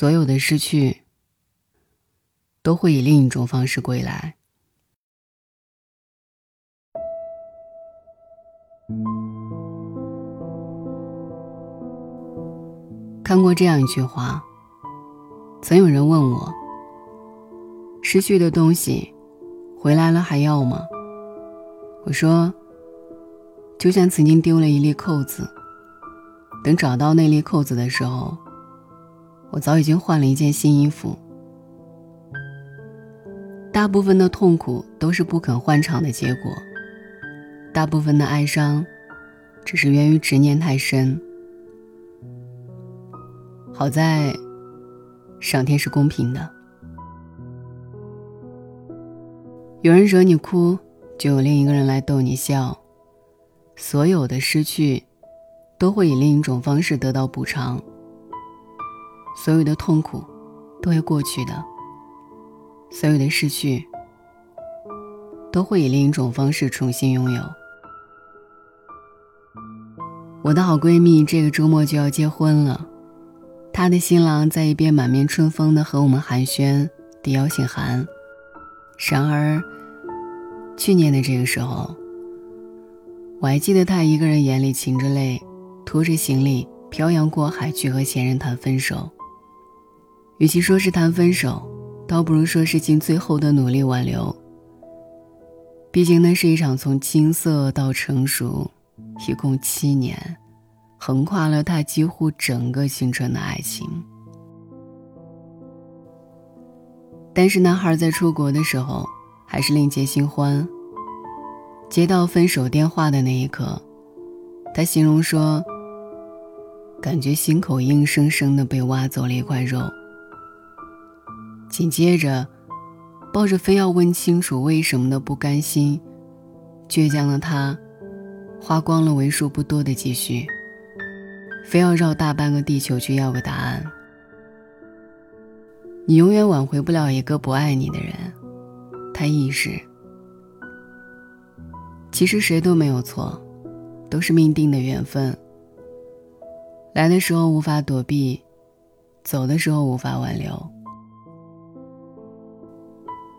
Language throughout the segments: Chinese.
所有的失去都会以另一种方式归来。看过这样一句话，曾有人问我：“失去的东西，回来了还要吗？”我说：“就像曾经丢了一粒扣子，等找到那粒扣子的时候，我早已经换了一件新衣服。大部分的痛苦都是不肯换场的结果，大部分的哀伤，只是源于执念太深。”好在，上天是公平的。有人惹你哭，就有另一个人来逗你笑。所有的失去，都会以另一种方式得到补偿。所有的痛苦，都会过去的。所有的失去，都会以另一种方式重新拥有。我的好闺蜜这个周末就要结婚了。她的新郎在一边满面春风的和我们寒暄递邀请函，然而，去年的这个时候，我还记得他一个人眼里噙着泪，拖着行李漂洋过海去和前任谈分手。与其说是谈分手，倒不如说是尽最后的努力挽留。毕竟那是一场从青涩到成熟，一共七年。横跨了他几乎整个青春的爱情，但是男孩在出国的时候还是另结新欢。接到分手电话的那一刻，他形容说：“感觉心口硬生生的被挖走了一块肉。”紧接着，抱着非要问清楚为什么的不甘心，倔强的他，花光了为数不多的积蓄。非要绕大半个地球去要个答案。你永远挽回不了一个不爱你的人，他意识。其实谁都没有错，都是命定的缘分。来的时候无法躲避，走的时候无法挽留。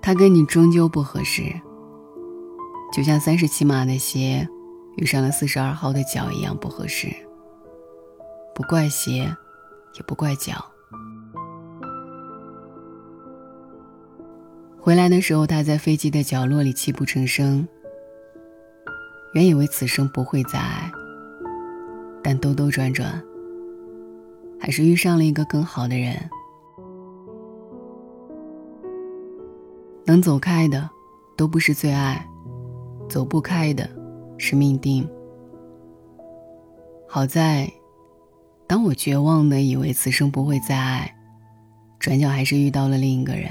他跟你终究不合适，就像三十七码的鞋遇上了四十二号的脚一样不合适。不怪鞋，也不怪脚。回来的时候，他在飞机的角落里泣不成声。原以为此生不会再爱，但兜兜转转，还是遇上了一个更好的人。能走开的，都不是最爱；走不开的，是命定。好在。当我绝望的以为此生不会再爱，转角还是遇到了另一个人。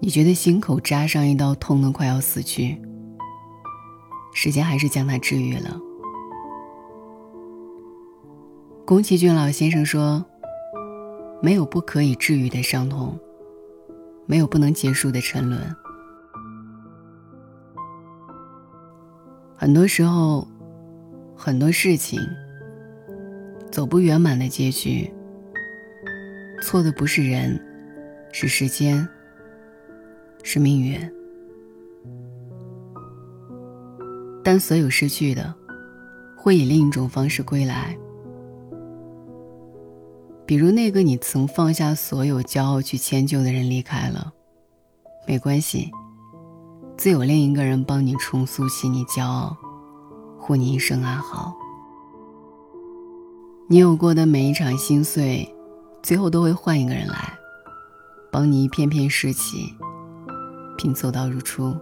你觉得心口扎上一刀，痛得快要死去。时间还是将它治愈了。宫崎骏老先生说：“没有不可以治愈的伤痛，没有不能结束的沉沦。”很多时候，很多事情。走不圆满的结局，错的不是人，是时间，是命运。但所有失去的，会以另一种方式归来。比如那个你曾放下所有骄傲去迁就的人离开了，没关系，自有另一个人帮你重塑起你骄傲，护你一生安好。你有过的每一场心碎，最后都会换一个人来，帮你一片片拾起，拼凑到如初。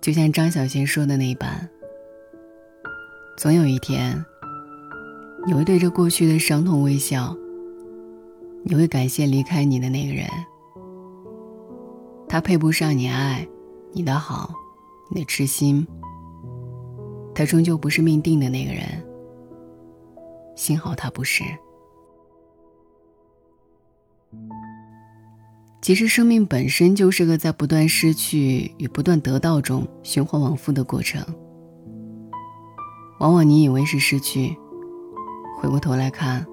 就像张小娴说的那般，总有一天，你会对着过去的伤痛微笑，你会感谢离开你的那个人，他配不上你爱，你的好，你的痴心，他终究不是命定的那个人。幸好他不是。其实，生命本身就是个在不断失去与不断得到中循环往复的过程。往往你以为是失去，回过头来看，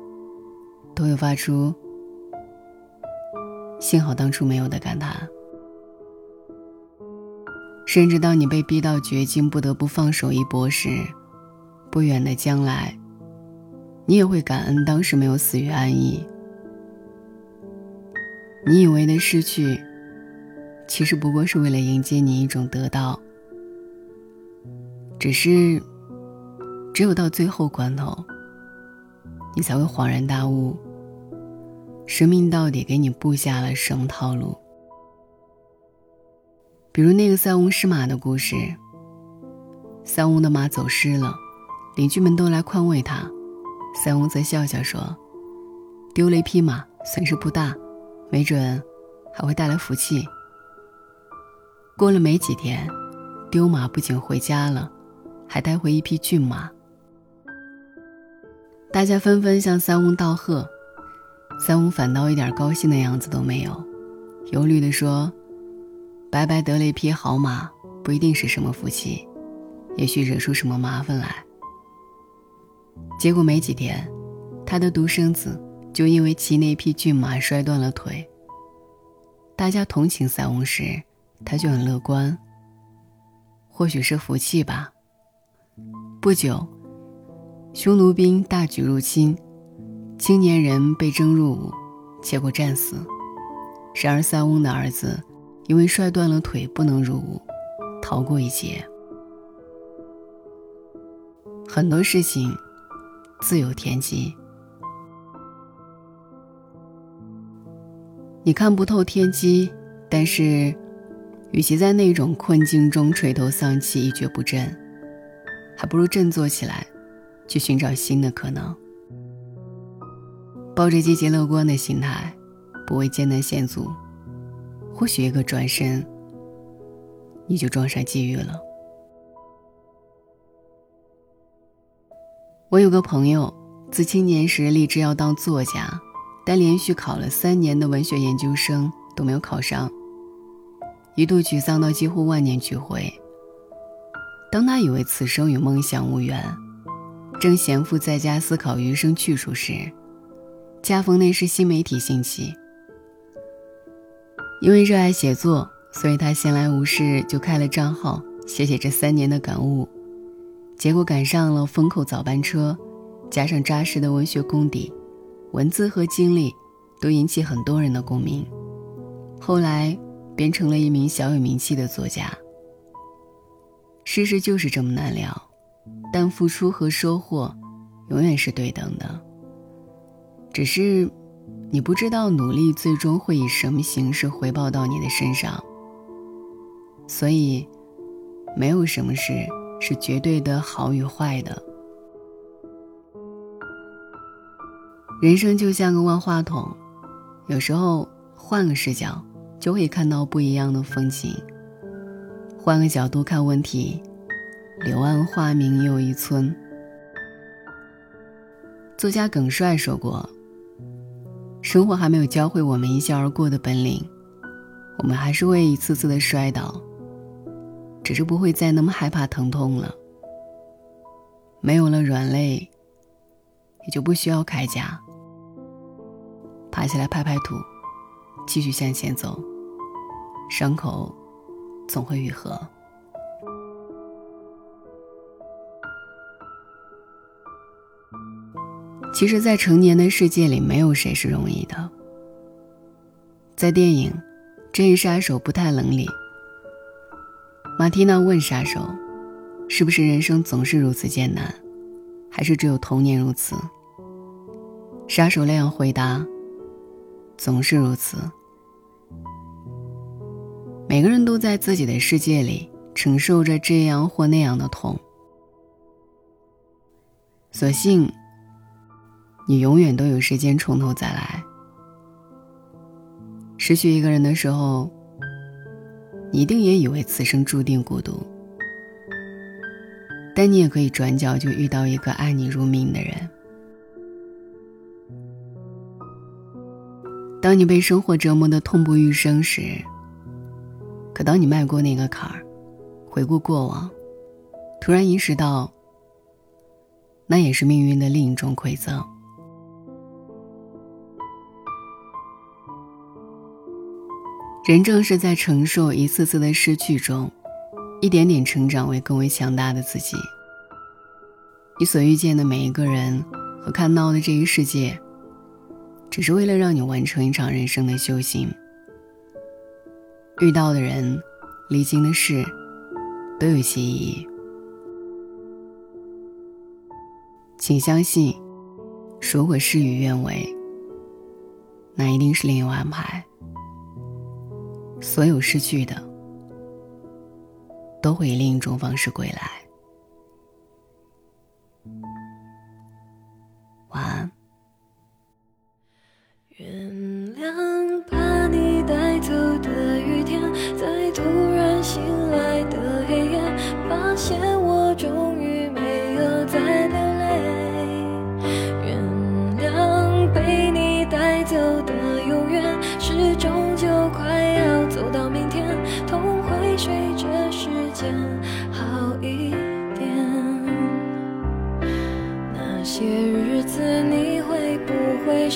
都会发出“幸好当初没有”的感叹。甚至当你被逼到绝境，不得不放手一搏时，不远的将来，你也会感恩当时没有死于安逸。你以为的失去，其实不过是为了迎接你一种得到。只是，只有到最后关头，你才会恍然大悟，生命到底给你布下了什么套路。比如那个塞翁失马的故事。塞翁的马走失了，邻居们都来宽慰他，塞翁则笑笑说：“丢了一匹马，损失不大，没准还会带来福气。”过了没几天，丢马不仅回家了，还带回一匹骏马。大家纷纷向三翁道贺，三翁反倒一点高兴的样子都没有，忧虑地说。白白得了一匹好马，不一定是什么福气，也许惹出什么麻烦来。结果没几天，他的独生子就因为骑那匹骏马摔断了腿。大家同情三翁时，他就很乐观。或许是福气吧。不久，匈奴兵大举入侵，青年人被征入伍，结果战死。然而塞翁的儿子。因为摔断了腿不能入伍，逃过一劫。很多事情自有天机，你看不透天机，但是，与其在那种困境中垂头丧气、一蹶不振，还不如振作起来，去寻找新的可能。抱着积极乐观的心态，不畏艰难险阻。或许一个转身，你就撞上机遇了。我有个朋友，自青年时立志要当作家，但连续考了三年的文学研究生都没有考上，一度沮丧到几乎万念俱灰。当他以为此生与梦想无缘，正闲赋在家思考余生去处时，恰逢那时新媒体兴起。因为热爱写作，所以他闲来无事就开了账号，写写这三年的感悟。结果赶上了风口早班车，加上扎实的文学功底，文字和经历都引起很多人的共鸣。后来，变成了一名小有名气的作家。世事就是这么难料，但付出和收获，永远是对等的。只是。你不知道努力最终会以什么形式回报到你的身上，所以，没有什么事是绝对的好与坏的。人生就像个万花筒，有时候换个视角就会看到不一样的风景。换个角度看问题，柳暗花明又一村。作家耿帅说过。生活还没有教会我们一笑而过的本领，我们还是会一次次的摔倒，只是不会再那么害怕疼痛了。没有了软肋，也就不需要铠甲。爬起来拍拍土，继续向前走，伤口总会愈合。其实，在成年的世界里，没有谁是容易的。在电影《正义杀手不太冷》里，马蒂娜问杀手：“是不是人生总是如此艰难，还是只有童年如此？”杀手那样回答：“总是如此。”每个人都在自己的世界里承受着这样或那样的痛，所幸。你永远都有时间从头再来。失去一个人的时候，你一定也以为此生注定孤独，但你也可以转角就遇到一个爱你如命的人。当你被生活折磨的痛不欲生时，可当你迈过那个坎儿，回顾过往，突然意识到，那也是命运的另一种馈赠。人正是在承受一次次的失去中，一点点成长为更为强大的自己。你所遇见的每一个人和看到的这一世界，只是为了让你完成一场人生的修行。遇到的人，历经的事，都有些意义。请相信，如果事与愿违，那一定是另有安排。所有失去的，都会以另一种方式归来。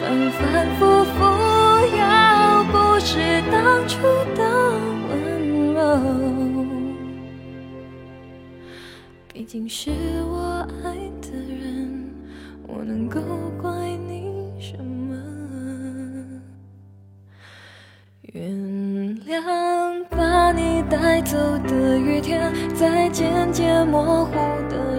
反反复复，要不是当初的温柔，毕竟是我爱的人，我能够怪你什么？原谅把你带走的雨天，在渐渐模糊的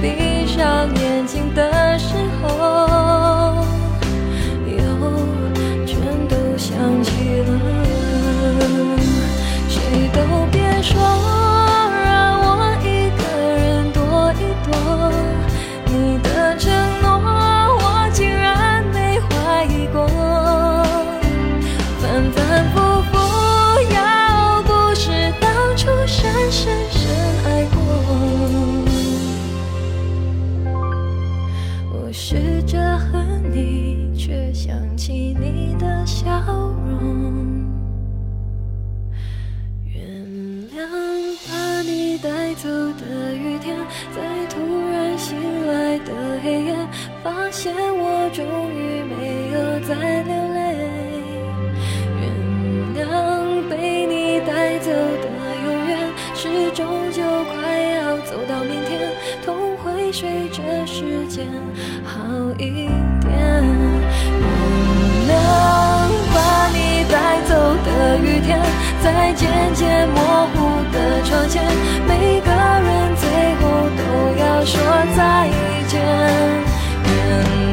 闭上眼睛的时候终于没有再流泪，原谅被你带走的永远，是终究快要走到明天，痛会随着时间好一点。原谅把你带走的雨天，在渐渐模糊的窗前，每个人最后都要说再见。原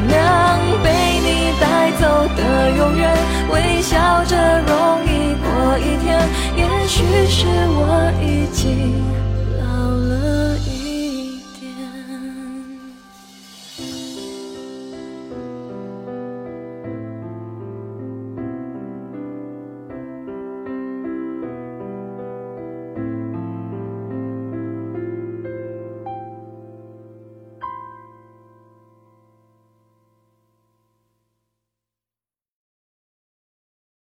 谅被你带走的永远，微笑着容易过一天。也许是我已经老了。